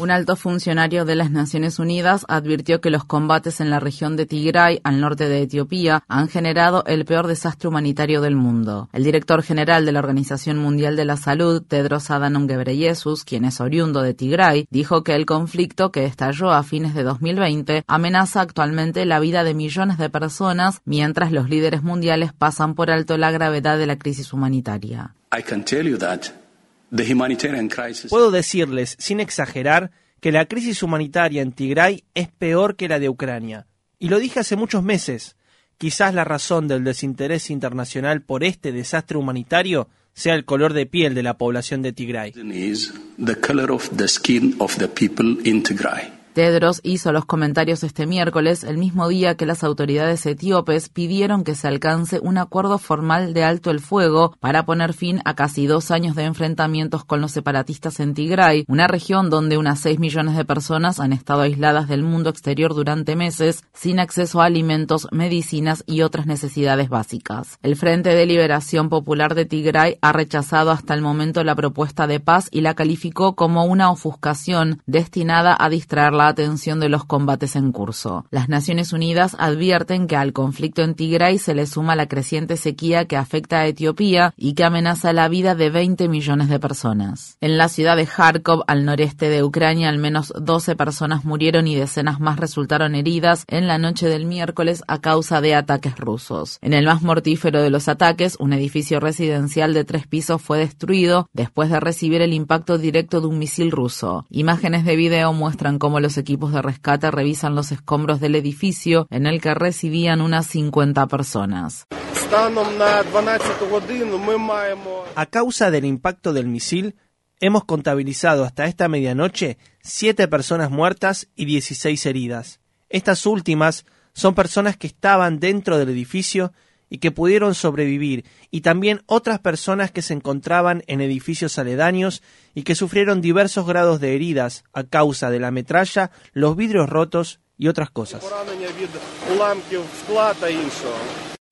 Un alto funcionario de las Naciones Unidas advirtió que los combates en la región de Tigray, al norte de Etiopía, han generado el peor desastre humanitario del mundo. El director general de la Organización Mundial de la Salud, Tedros Adhanom Ghebreyesus, quien es oriundo de Tigray, dijo que el conflicto que estalló a fines de 2020 amenaza actualmente la vida de millones de personas mientras los líderes mundiales pasan por alto la gravedad de la crisis humanitaria. Puedo decirles, sin exagerar, que la crisis humanitaria en Tigray es peor que la de Ucrania. Y lo dije hace muchos meses. Quizás la razón del desinterés internacional por este desastre humanitario sea el color de piel de la población de Tigray. Tedros hizo los comentarios este miércoles, el mismo día que las autoridades etíopes pidieron que se alcance un acuerdo formal de alto el fuego para poner fin a casi dos años de enfrentamientos con los separatistas en Tigray, una región donde unas 6 millones de personas han estado aisladas del mundo exterior durante meses, sin acceso a alimentos, medicinas y otras necesidades básicas. El Frente de Liberación Popular de Tigray ha rechazado hasta el momento la propuesta de paz y la calificó como una ofuscación destinada a distraer la atención de los combates en curso. Las Naciones Unidas advierten que al conflicto en Tigray se le suma la creciente sequía que afecta a Etiopía y que amenaza la vida de 20 millones de personas. En la ciudad de Kharkov, al noreste de Ucrania, al menos 12 personas murieron y decenas más resultaron heridas en la noche del miércoles a causa de ataques rusos. En el más mortífero de los ataques, un edificio residencial de tres pisos fue destruido después de recibir el impacto directo de un misil ruso. Imágenes de video muestran cómo los equipos de rescate revisan los escombros del edificio en el que residían unas 50 personas. A causa del impacto del misil, hemos contabilizado hasta esta medianoche 7 personas muertas y 16 heridas. Estas últimas son personas que estaban dentro del edificio y que pudieron sobrevivir, y también otras personas que se encontraban en edificios aledaños y que sufrieron diversos grados de heridas a causa de la metralla, los vidrios rotos y otras cosas.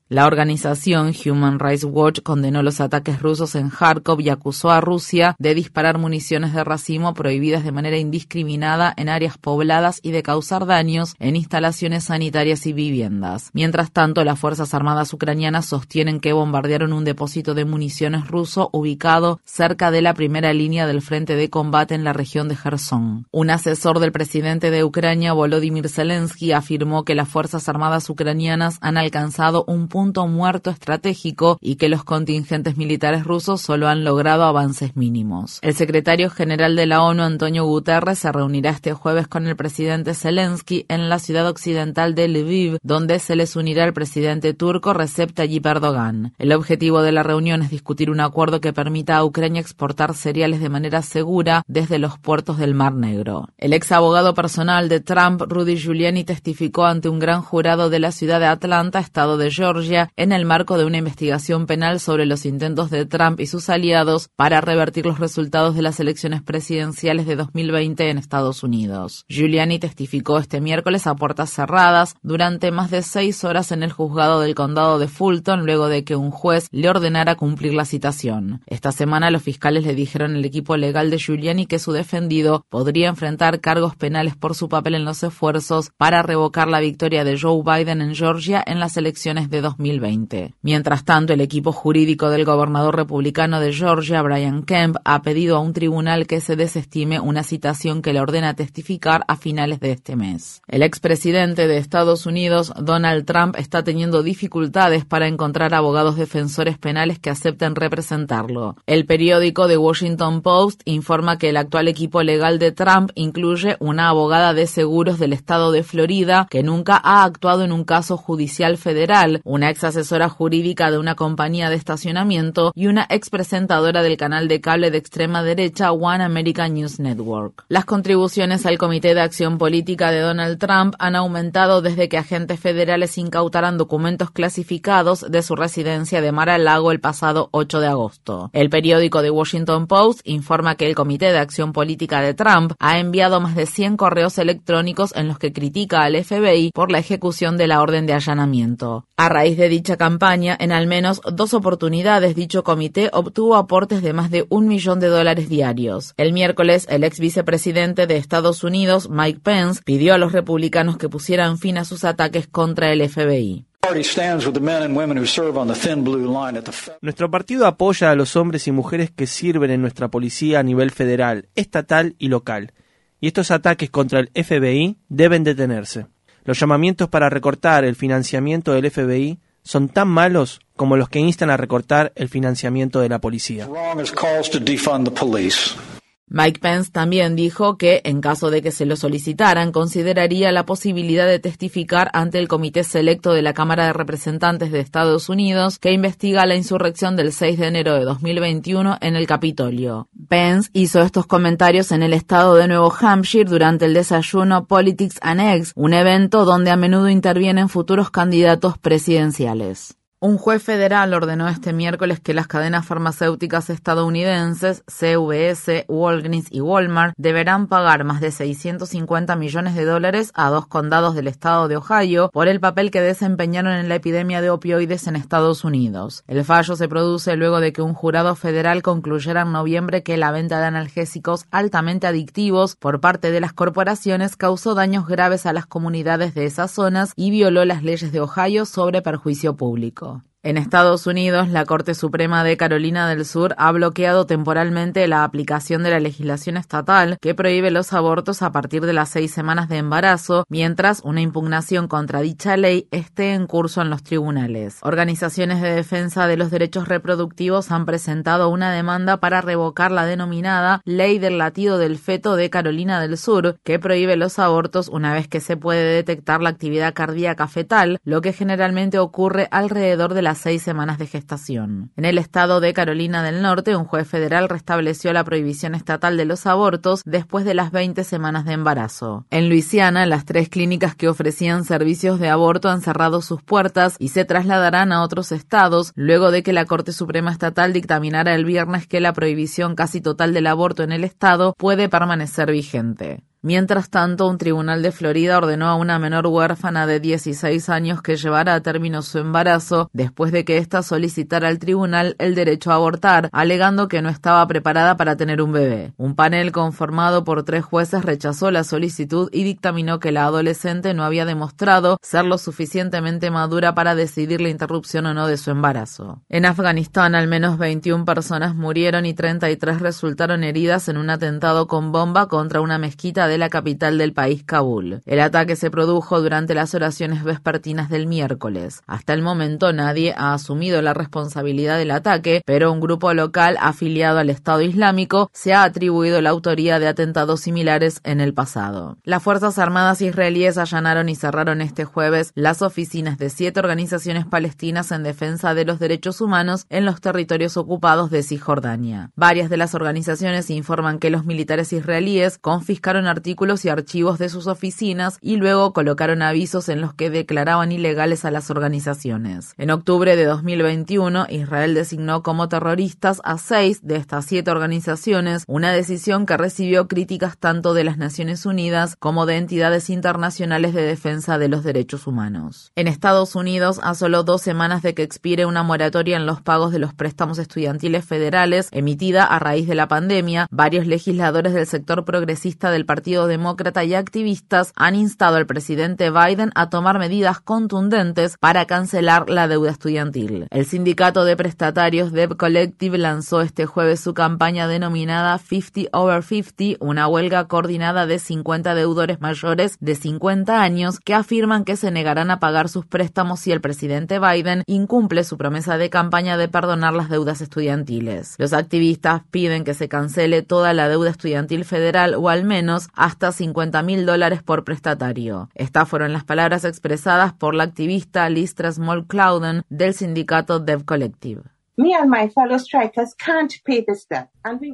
La organización Human Rights Watch condenó los ataques rusos en Kharkov y acusó a Rusia de disparar municiones de racimo prohibidas de manera indiscriminada en áreas pobladas y de causar daños en instalaciones sanitarias y viviendas. Mientras tanto, las Fuerzas Armadas ucranianas sostienen que bombardearon un depósito de municiones ruso ubicado cerca de la primera línea del frente de combate en la región de Gerson. Un asesor del presidente de Ucrania, Volodymyr Zelensky, afirmó que las Fuerzas Armadas ucranianas han alcanzado un punto muerto estratégico y que los contingentes militares rusos solo han logrado avances mínimos. El secretario general de la ONU, Antonio Guterres, se reunirá este jueves con el presidente Zelensky en la ciudad occidental de Lviv, donde se les unirá el presidente turco Recep Tayyip Erdogan. El objetivo de la reunión es discutir un acuerdo que permita a Ucrania exportar cereales de manera segura desde los puertos del Mar Negro. El ex abogado personal de Trump, Rudy Giuliani, testificó ante un gran jurado de la ciudad de Atlanta, estado de Georgia, en el marco de una investigación penal sobre los intentos de Trump y sus aliados para revertir los resultados de las elecciones presidenciales de 2020 en Estados Unidos. Giuliani testificó este miércoles a puertas cerradas durante más de seis horas en el juzgado del condado de Fulton luego de que un juez le ordenara cumplir la citación. Esta semana los fiscales le dijeron al equipo legal de Giuliani que su defendido podría enfrentar cargos penales por su papel en los esfuerzos para revocar la victoria de Joe Biden en Georgia en las elecciones de 2020. 2020. Mientras tanto, el equipo jurídico del gobernador republicano de Georgia, Brian Kemp, ha pedido a un tribunal que se desestime una citación que le ordena testificar a finales de este mes. El expresidente de Estados Unidos, Donald Trump, está teniendo dificultades para encontrar abogados defensores penales que acepten representarlo. El periódico The Washington Post informa que el actual equipo legal de Trump incluye una abogada de seguros del estado de Florida que nunca ha actuado en un caso judicial federal, una ex asesora jurídica de una compañía de estacionamiento y una ex presentadora del canal de cable de extrema derecha One American News Network. Las contribuciones al Comité de Acción Política de Donald Trump han aumentado desde que agentes federales incautaran documentos clasificados de su residencia de Mar a Lago el pasado 8 de agosto. El periódico The Washington Post informa que el Comité de Acción Política de Trump ha enviado más de 100 correos electrónicos en los que critica al FBI por la ejecución de la orden de allanamiento. A raíz de dicha campaña, en al menos dos oportunidades dicho comité obtuvo aportes de más de un millón de dólares diarios. El miércoles, el ex vicepresidente de Estados Unidos, Mike Pence, pidió a los republicanos que pusieran fin a sus ataques contra el FBI. Nuestro partido apoya a los hombres y mujeres que sirven en nuestra policía a nivel federal, estatal y local. Y estos ataques contra el FBI deben detenerse. Los llamamientos para recortar el financiamiento del FBI son tan malos como los que instan a recortar el financiamiento de la policía. Mike Pence también dijo que, en caso de que se lo solicitaran, consideraría la posibilidad de testificar ante el Comité Selecto de la Cámara de Representantes de Estados Unidos que investiga la insurrección del 6 de enero de 2021 en el Capitolio. Pence hizo estos comentarios en el estado de Nuevo Hampshire durante el desayuno Politics and Eggs, un evento donde a menudo intervienen futuros candidatos presidenciales. Un juez federal ordenó este miércoles que las cadenas farmacéuticas estadounidenses CVS, Walgreens y Walmart deberán pagar más de 650 millones de dólares a dos condados del estado de Ohio por el papel que desempeñaron en la epidemia de opioides en Estados Unidos. El fallo se produce luego de que un jurado federal concluyera en noviembre que la venta de analgésicos altamente adictivos por parte de las corporaciones causó daños graves a las comunidades de esas zonas y violó las leyes de Ohio sobre perjuicio público. En Estados Unidos, la Corte Suprema de Carolina del Sur ha bloqueado temporalmente la aplicación de la legislación estatal que prohíbe los abortos a partir de las seis semanas de embarazo, mientras una impugnación contra dicha ley esté en curso en los tribunales. Organizaciones de defensa de los derechos reproductivos han presentado una demanda para revocar la denominada Ley del latido del feto de Carolina del Sur, que prohíbe los abortos una vez que se puede detectar la actividad cardíaca fetal, lo que generalmente ocurre alrededor de las seis semanas de gestación. En el estado de Carolina del Norte, un juez federal restableció la prohibición estatal de los abortos después de las 20 semanas de embarazo. En Luisiana, las tres clínicas que ofrecían servicios de aborto han cerrado sus puertas y se trasladarán a otros estados luego de que la Corte Suprema Estatal dictaminara el viernes que la prohibición casi total del aborto en el estado puede permanecer vigente. Mientras tanto, un tribunal de Florida ordenó a una menor huérfana de 16 años que llevara a término su embarazo después de que ésta solicitara al tribunal el derecho a abortar, alegando que no estaba preparada para tener un bebé. Un panel conformado por tres jueces rechazó la solicitud y dictaminó que la adolescente no había demostrado ser lo suficientemente madura para decidir la interrupción o no de su embarazo. En Afganistán, al menos 21 personas murieron y 33 resultaron heridas en un atentado con bomba contra una mezquita de la capital del país, Kabul. El ataque se produjo durante las oraciones vespertinas del miércoles. Hasta el momento nadie ha asumido la responsabilidad del ataque, pero un grupo local afiliado al Estado Islámico se ha atribuido la autoría de atentados similares en el pasado. Las Fuerzas Armadas israelíes allanaron y cerraron este jueves las oficinas de siete organizaciones palestinas en defensa de los derechos humanos en los territorios ocupados de Cisjordania. Varias de las organizaciones informan que los militares israelíes confiscaron artículos y archivos de sus oficinas y luego colocaron avisos en los que declaraban ilegales a las organizaciones. En octubre de 2021, Israel designó como terroristas a seis de estas siete organizaciones, una decisión que recibió críticas tanto de las Naciones Unidas como de entidades internacionales de defensa de los derechos humanos. En Estados Unidos, a solo dos semanas de que expire una moratoria en los pagos de los préstamos estudiantiles federales emitida a raíz de la pandemia, varios legisladores del sector progresista del Partido Partido Demócrata y activistas han instado al presidente Biden a tomar medidas contundentes para cancelar la deuda estudiantil. El sindicato de prestatarios Debt Collective lanzó este jueves su campaña denominada 50 Over 50, una huelga coordinada de 50 deudores mayores de 50 años que afirman que se negarán a pagar sus préstamos si el presidente Biden incumple su promesa de campaña de perdonar las deudas estudiantiles. Los activistas piden que se cancele toda la deuda estudiantil federal o al menos hasta 50 mil dólares por prestatario. Estas fueron las palabras expresadas por la activista Listra Small Clouden del sindicato Dev Collective.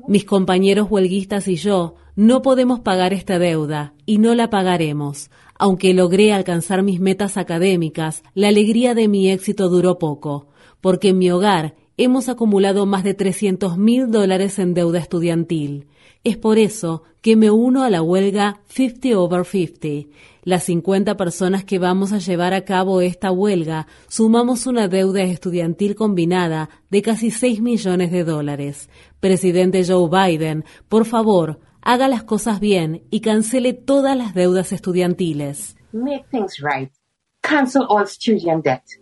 Mis compañeros huelguistas y yo no podemos pagar esta deuda y no la pagaremos. Aunque logré alcanzar mis metas académicas, la alegría de mi éxito duró poco, porque en mi hogar hemos acumulado más de 300 mil dólares en deuda estudiantil. Es por eso que me uno a la huelga 50 over 50. Las 50 personas que vamos a llevar a cabo esta huelga sumamos una deuda estudiantil combinada de casi 6 millones de dólares. Presidente Joe Biden, por favor, haga las cosas bien y cancele todas las deudas estudiantiles. Make things right. Cancel all student debt.